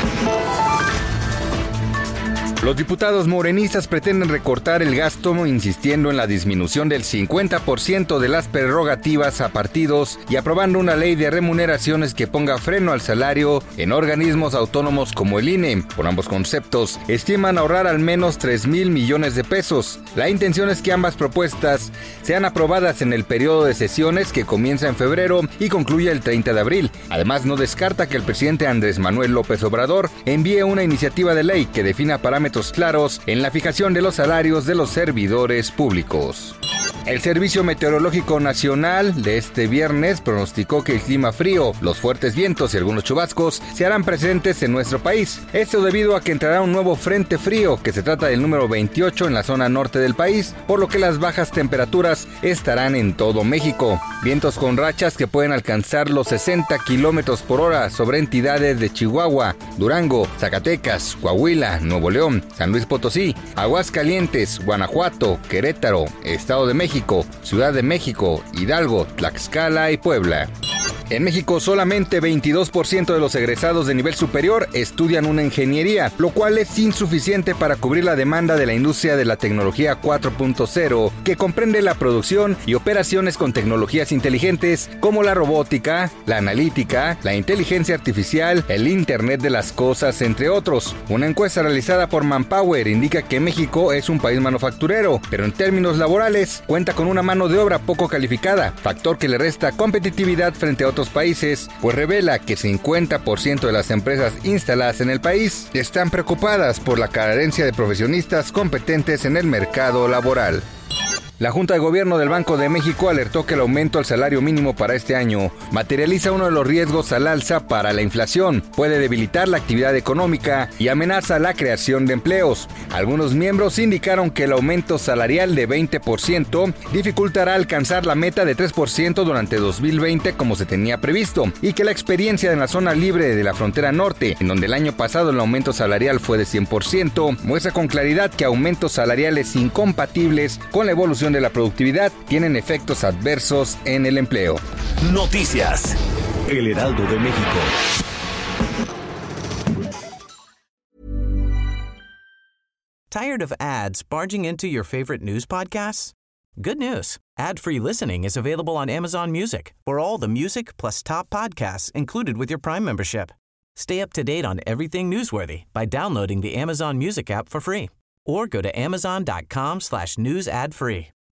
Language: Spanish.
Thank you. Los diputados morenistas pretenden recortar el gasto insistiendo en la disminución del 50% de las prerrogativas a partidos y aprobando una ley de remuneraciones que ponga freno al salario en organismos autónomos como el INE. Por ambos conceptos, estiman ahorrar al menos 3 mil millones de pesos. La intención es que ambas propuestas sean aprobadas en el periodo de sesiones que comienza en febrero y concluye el 30 de abril. Además, no descarta que el presidente Andrés Manuel López Obrador envíe una iniciativa de ley que defina parámetros claros en la fijación de los salarios de los servidores públicos. El Servicio Meteorológico Nacional de este viernes pronosticó que el clima frío, los fuertes vientos y algunos chubascos se harán presentes en nuestro país. Esto debido a que entrará un nuevo frente frío, que se trata del número 28 en la zona norte del país, por lo que las bajas temperaturas estarán en todo México. Vientos con rachas que pueden alcanzar los 60 kilómetros por hora sobre entidades de Chihuahua, Durango, Zacatecas, Coahuila, Nuevo León, San Luis Potosí, Aguascalientes, Guanajuato, Querétaro, Estado de México Ciudad de México, Hidalgo, Tlaxcala y Puebla. En México solamente 22% de los egresados de nivel superior estudian una ingeniería, lo cual es insuficiente para cubrir la demanda de la industria de la tecnología 4.0, que comprende la producción y operaciones con tecnologías inteligentes como la robótica, la analítica, la inteligencia artificial, el Internet de las Cosas, entre otros. Una encuesta realizada por Manpower indica que México es un país manufacturero, pero en términos laborales cuenta con una mano de obra poco calificada, factor que le resta competitividad frente a otros países, pues revela que 50% de las empresas instaladas en el país están preocupadas por la carencia de profesionistas competentes en el mercado laboral. La Junta de Gobierno del Banco de México alertó que el aumento al salario mínimo para este año materializa uno de los riesgos al alza para la inflación, puede debilitar la actividad económica y amenaza la creación de empleos. Algunos miembros indicaron que el aumento salarial de 20% dificultará alcanzar la meta de 3% durante 2020 como se tenía previsto y que la experiencia en la zona libre de la frontera norte, en donde el año pasado el aumento salarial fue de 100%, muestra con claridad que aumentos salariales incompatibles con la evolución de la productividad tienen efectos adversos en el empleo. Noticias. El Heraldo de México. Tired of ads barging into your favorite news podcasts? Good news. Ad-free listening is available on Amazon Music for all the music plus top podcasts included with your Prime membership. Stay up to date on everything newsworthy by downloading the Amazon Music app for free or go to amazon.com slash news ad free.